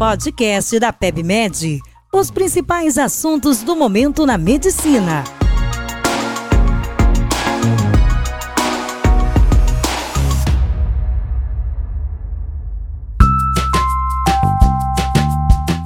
podcast da PebMed. Os principais assuntos do momento na medicina.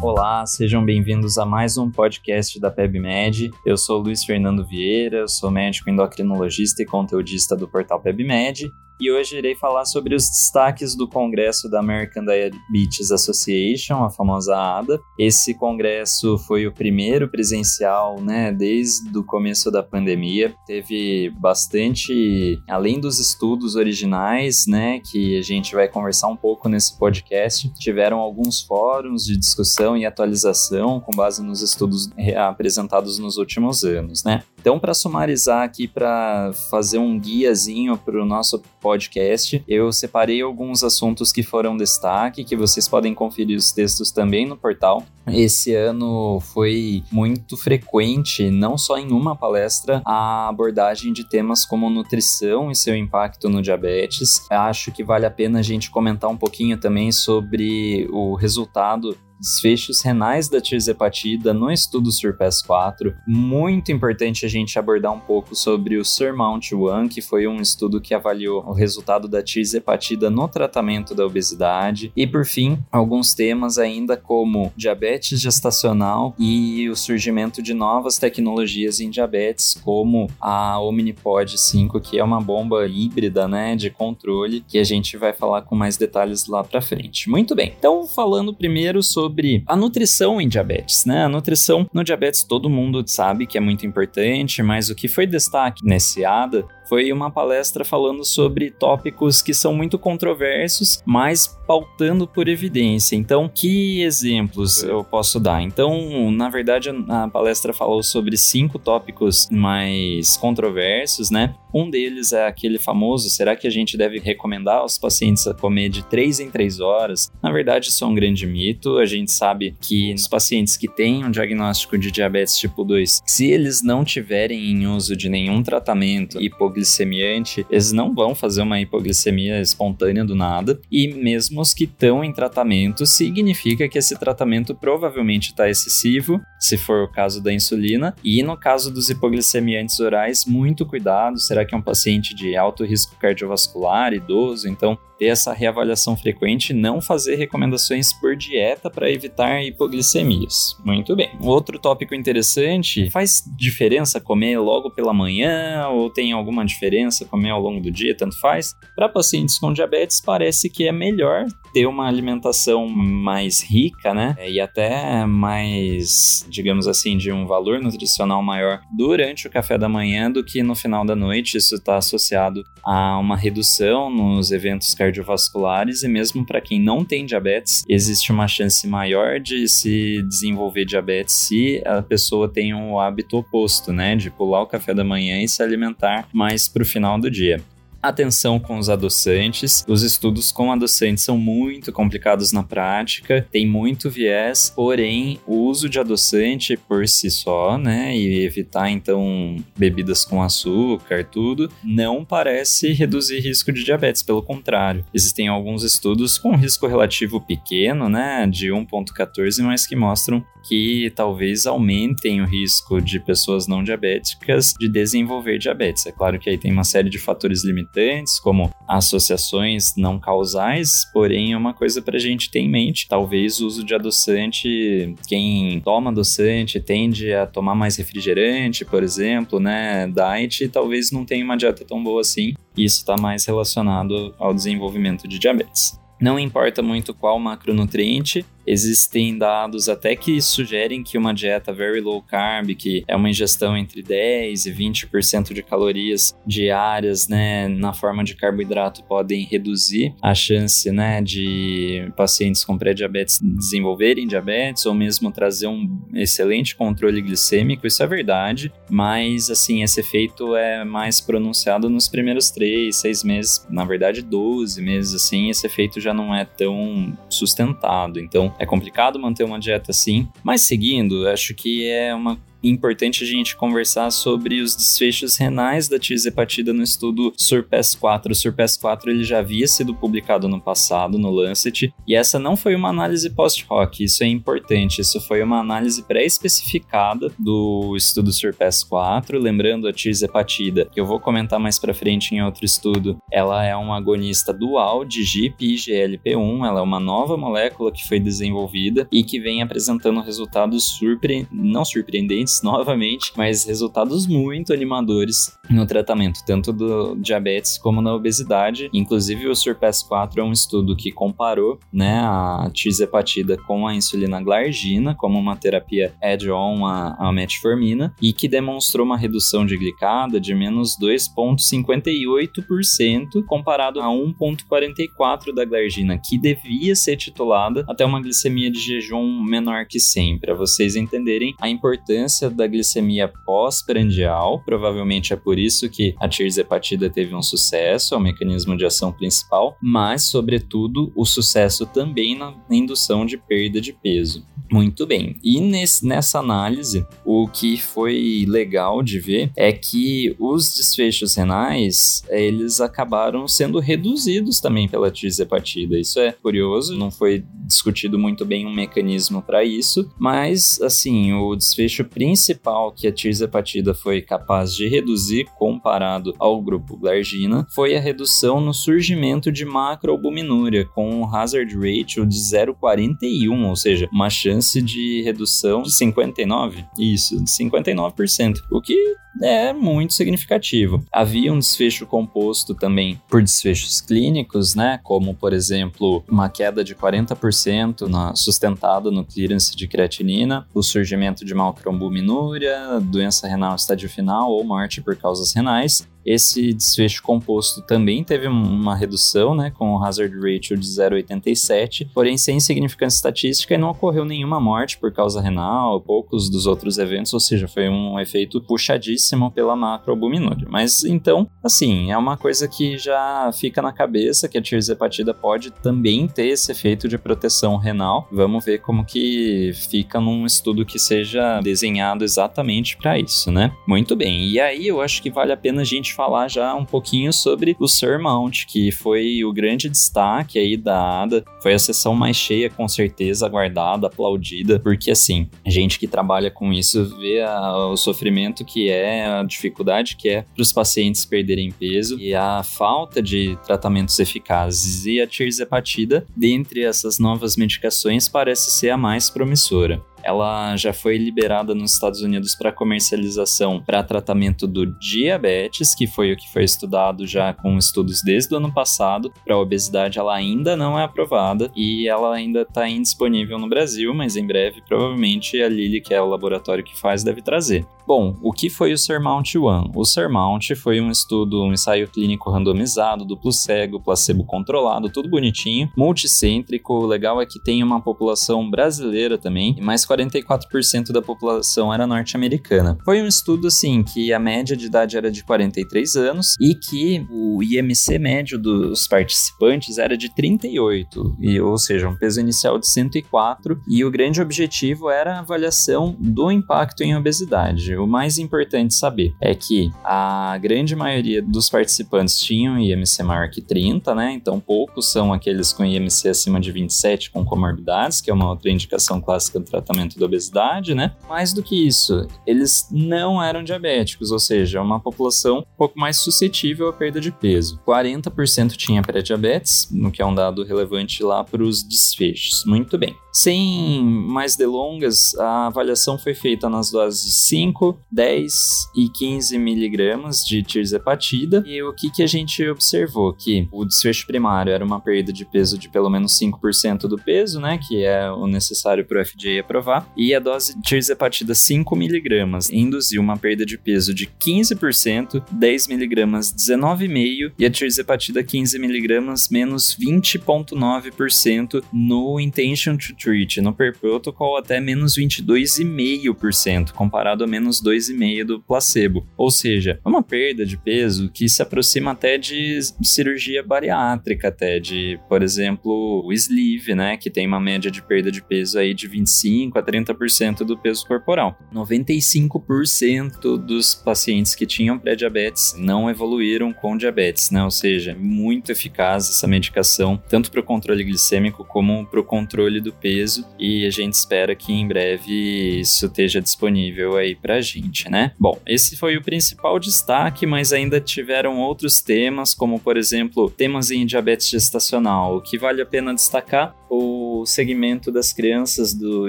Olá, sejam bem-vindos a mais um podcast da PebMed. Eu sou Luiz Fernando Vieira, sou médico endocrinologista e conteudista do portal PebMed e hoje irei falar sobre os destaques do congresso da American Diabetes Association, a famosa ADA. Esse congresso foi o primeiro presencial, né, desde o começo da pandemia. Teve bastante, além dos estudos originais, né, que a gente vai conversar um pouco nesse podcast, tiveram alguns fóruns de discussão e atualização com base nos estudos apresentados nos últimos anos, né? Então, para sumarizar aqui, para fazer um guiazinho para o nosso podcast, eu separei alguns assuntos que foram destaque, que vocês podem conferir os textos também no portal. Esse ano foi muito frequente, não só em uma palestra, a abordagem de temas como nutrição e seu impacto no diabetes. Acho que vale a pena a gente comentar um pouquinho também sobre o resultado desfechos renais da tirzepatida no estudo Surpass 4. Muito importante a gente abordar um pouco sobre o Surmount 1, que foi um estudo que avaliou o resultado da tirzepatida no tratamento da obesidade. E por fim, alguns temas ainda como diabetes gestacional e o surgimento de novas tecnologias em diabetes, como a Omnipod 5, que é uma bomba híbrida, né, de controle, que a gente vai falar com mais detalhes lá para frente. Muito bem. Então, falando primeiro sobre sobre a nutrição em diabetes, né? A nutrição no diabetes todo mundo sabe que é muito importante, mas o que foi destaque nesse ADA foi uma palestra falando sobre tópicos que são muito controversos, mas pautando por evidência. Então, que exemplos eu posso dar? Então, na verdade, a palestra falou sobre cinco tópicos mais controversos, né? Um deles é aquele famoso: será que a gente deve recomendar aos pacientes a comer de 3 em 3 horas? Na verdade, isso é um grande mito. A gente sabe que os pacientes que têm um diagnóstico de diabetes tipo 2, se eles não tiverem em uso de nenhum tratamento hipoglicemiante, eles não vão fazer uma hipoglicemia espontânea do nada. E mesmo os que estão em tratamento, significa que esse tratamento provavelmente está excessivo, se for o caso da insulina. E no caso dos hipoglicemiantes orais, muito cuidado. Será que é um paciente de alto risco cardiovascular, idoso, então ter essa reavaliação frequente e não fazer recomendações por dieta para evitar hipoglicemias. Muito bem. Outro tópico interessante, faz diferença comer logo pela manhã ou tem alguma diferença comer ao longo do dia, tanto faz? Para pacientes com diabetes parece que é melhor ter uma alimentação mais rica, né? E até mais, digamos assim, de um valor nutricional maior durante o café da manhã do que no final da noite. Isso está associado a uma redução nos eventos cardiovasculares e mesmo para quem não tem diabetes, existe uma chance maior de se desenvolver diabetes se a pessoa tem um hábito oposto, né, de pular o café da manhã e se alimentar mais para o final do dia atenção com os adoçantes. Os estudos com adoçantes são muito complicados na prática, tem muito viés, porém, o uso de adoçante por si só, né, e evitar então bebidas com açúcar, tudo, não parece reduzir risco de diabetes, pelo contrário. Existem alguns estudos com risco relativo pequeno, né, de 1.14, mas que mostram que talvez aumentem o risco de pessoas não diabéticas de desenvolver diabetes. É claro que aí tem uma série de fatores limitantes, como associações não causais, porém é uma coisa para a gente ter em mente. Talvez o uso de adoçante, quem toma adoçante tende a tomar mais refrigerante, por exemplo, né? Diet, talvez não tenha uma dieta tão boa assim. Isso está mais relacionado ao desenvolvimento de diabetes. Não importa muito qual macronutriente, Existem dados até que sugerem que uma dieta very low carb, que é uma ingestão entre 10 e 20% de calorias diárias, né, na forma de carboidrato, podem reduzir a chance, né, de pacientes com pré-diabetes desenvolverem diabetes ou mesmo trazer um excelente controle glicêmico. Isso é verdade, mas assim, esse efeito é mais pronunciado nos primeiros 3, 6 meses, na verdade 12 meses assim, esse efeito já não é tão sustentado. Então, é complicado manter uma dieta assim, mas seguindo, acho que é uma importante a gente conversar sobre os desfechos renais da tirzepatida no estudo Surpass 4. O Surpass 4 ele já havia sido publicado no passado no Lancet e essa não foi uma análise post-hoc, isso é importante, isso foi uma análise pré-especificada do estudo Surpass 4, lembrando a tirzepatida, que eu vou comentar mais para frente em outro estudo, ela é uma agonista dual de GIP e GLP-1, ela é uma nova molécula que foi desenvolvida e que vem apresentando resultados surpre... não surpreendentes novamente, mas resultados muito animadores no tratamento, tanto do diabetes como na obesidade. Inclusive, o Surpass 4 é um estudo que comparou né, a tirzepatida com a insulina glargina como uma terapia add-on à, à metformina e que demonstrou uma redução de glicada de menos 2,58% comparado a 1,44% da glargina, que devia ser titulada até uma glicemia de jejum menor que 100, para vocês entenderem a importância da glicemia pós-prandial. Provavelmente é por isso que a tirzepatida teve um sucesso, é o mecanismo de ação principal, mas, sobretudo, o sucesso também na indução de perda de peso. Muito bem. E nesse, nessa análise, o que foi legal de ver é que os desfechos renais, eles acabaram sendo reduzidos também pela tirzepatida. Isso é curioso, não foi discutido muito bem um mecanismo para isso, mas assim, o desfecho principal que a tirzepatida foi capaz de reduzir comparado ao grupo glargina foi a redução no surgimento de macroalbuminúria com um hazard ratio de 0,41, ou seja, uma chance de redução de 59, isso, de 59%, o que é muito significativo. Havia um desfecho composto também por desfechos clínicos, né, como por exemplo, uma queda de 40% na, sustentada no clearance de creatinina, o surgimento de macroalbuminúria, doença renal estádio final ou morte por causas renais, esse desfecho composto também teve uma redução, né, com o hazard ratio de 0,87, porém sem significância estatística e não ocorreu nenhuma morte por causa renal, poucos dos outros eventos, ou seja, foi um efeito puxadíssimo pela macroalbuminúria. Mas então, assim, é uma coisa que já fica na cabeça que a tirzepatida pode também ter esse efeito de proteção renal. Vamos ver como que fica num estudo que seja desenhado exatamente para isso, né? Muito bem. E aí eu acho que vale a pena a gente falar já um pouquinho sobre o Surmount, que foi o grande destaque aí da ADA. Foi a sessão mais cheia, com certeza, aguardada, aplaudida, porque assim, gente que trabalha com isso vê a, o sofrimento que é, a dificuldade que é para os pacientes perderem peso e a falta de tratamentos eficazes. E a tirzepatida, dentre essas novas medicações, parece ser a mais promissora ela já foi liberada nos Estados Unidos para comercialização para tratamento do diabetes, que foi o que foi estudado já com estudos desde o ano passado. Para obesidade, ela ainda não é aprovada e ela ainda está indisponível no Brasil, mas em breve, provavelmente, a Lilly, que é o laboratório que faz, deve trazer. Bom, o que foi o Surmount 1? O Surmount foi um estudo, um ensaio clínico randomizado, duplo cego, placebo controlado, tudo bonitinho, multicêntrico. O legal é que tem uma população brasileira também, e mais 44% da população era norte-americana. Foi um estudo assim que a média de idade era de 43 anos e que o IMC médio dos participantes era de 38, e, ou seja, um peso inicial de 104, e o grande objetivo era a avaliação do impacto em obesidade. O mais importante saber é que a grande maioria dos participantes tinham IMC maior que 30, né? Então poucos são aqueles com IMC acima de 27 com comorbidades, que é uma outra indicação clássica do tratamento da obesidade, né? Mais do que isso, eles não eram diabéticos, ou seja, uma população um pouco mais suscetível à perda de peso. 40% tinha pré-diabetes, no que é um dado relevante lá para os desfechos. Muito bem. Sem mais delongas, a avaliação foi feita nas doses de 5, 10 e 15 miligramas de tirzepatida. E o que, que a gente observou? Que o desfecho primário era uma perda de peso de pelo menos 5% do peso, né? Que é o necessário para o FDA aprovar. E a dose de tirzepatida 5 miligramas induziu uma perda de peso de 15%, 10 miligramas 19,5% e a tirzepatida 15 miligramas menos 20,9% no intention to treat, no per protocol até menos 22,5%, comparado a menos menos 2,5 do placebo. Ou seja, é uma perda de peso que se aproxima até de cirurgia bariátrica, até de, por exemplo, o sleeve, né, que tem uma média de perda de peso aí de 25 a 30% do peso corporal. 95% dos pacientes que tinham pré-diabetes não evoluíram com diabetes, né? Ou seja, muito eficaz essa medicação, tanto para o controle glicêmico como para o controle do peso, e a gente espera que em breve isso esteja disponível aí para gente, né? Bom, esse foi o principal destaque, mas ainda tiveram outros temas, como por exemplo, temas em diabetes gestacional. O que vale a pena destacar o segmento das crianças do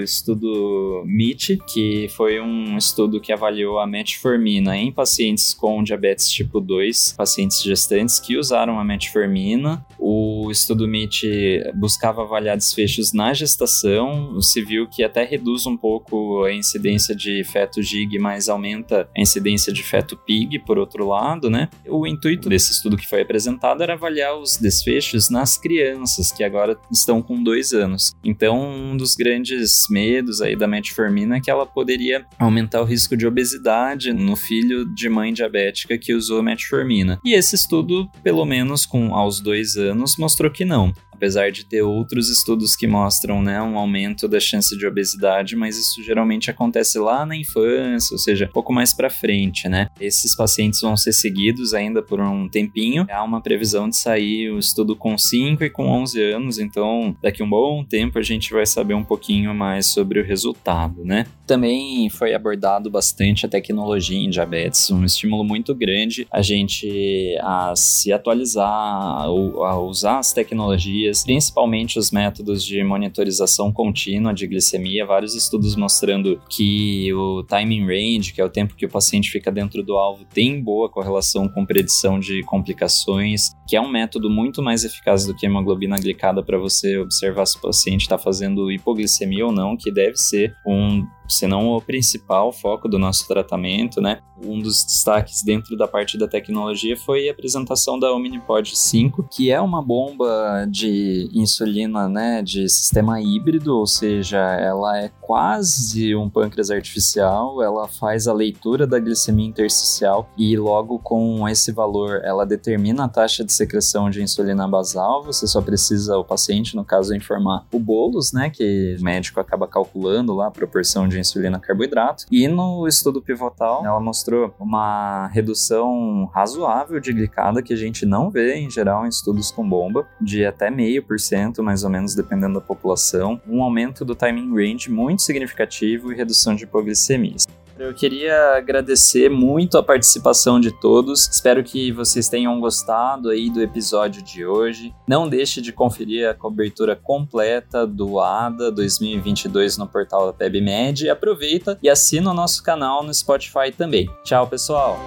estudo MIT, que foi um estudo que avaliou a metformina em pacientes com diabetes tipo 2, pacientes gestantes que usaram a metformina. O estudo MIT buscava avaliar desfechos na gestação, se viu que até reduz um pouco a incidência de feto GIG, mas aumenta a incidência de feto PIG, por outro lado, né? O intuito desse estudo que foi apresentado era avaliar os desfechos nas crianças, que agora estão com dois dois anos. Então, um dos grandes medos aí da metformina é que ela poderia aumentar o risco de obesidade no filho de mãe diabética que usou metformina. E esse estudo, pelo menos com aos dois anos, mostrou que não apesar de ter outros estudos que mostram né, um aumento da chance de obesidade, mas isso geralmente acontece lá na infância, ou seja, um pouco mais para frente, né? Esses pacientes vão ser seguidos ainda por um tempinho. Há uma previsão de sair o estudo com 5 e com 11 anos, então daqui um bom tempo a gente vai saber um pouquinho mais sobre o resultado, né? Também foi abordado bastante a tecnologia em diabetes, um estímulo muito grande a gente a se atualizar, a usar as tecnologias principalmente os métodos de monitorização contínua de glicemia, vários estudos mostrando que o timing range, que é o tempo que o paciente fica dentro do alvo, tem boa correlação com predição de complicações, que é um método muito mais eficaz do que a hemoglobina glicada para você observar se o paciente está fazendo hipoglicemia ou não, que deve ser um se não o principal foco do nosso tratamento, né? Um dos destaques dentro da parte da tecnologia foi a apresentação da Omnipod 5, que é uma bomba de insulina, né, de sistema híbrido, ou seja, ela é quase um pâncreas artificial, ela faz a leitura da glicemia intersticial e logo com esse valor ela determina a taxa de secreção de insulina basal, você só precisa o paciente, no caso, informar o bolos, né, que o médico acaba calculando lá a proporção de de insulina carboidrato. E no estudo pivotal, ela mostrou uma redução razoável de glicada que a gente não vê em geral em estudos com bomba, de até meio por cento, mais ou menos, dependendo da população. Um aumento do timing range muito significativo e redução de hipoglicemias. Eu queria agradecer muito a participação de todos. Espero que vocês tenham gostado aí do episódio de hoje. Não deixe de conferir a cobertura completa do ADA 2022 no portal da PebMed. Aproveita e assina o nosso canal no Spotify também. Tchau, pessoal!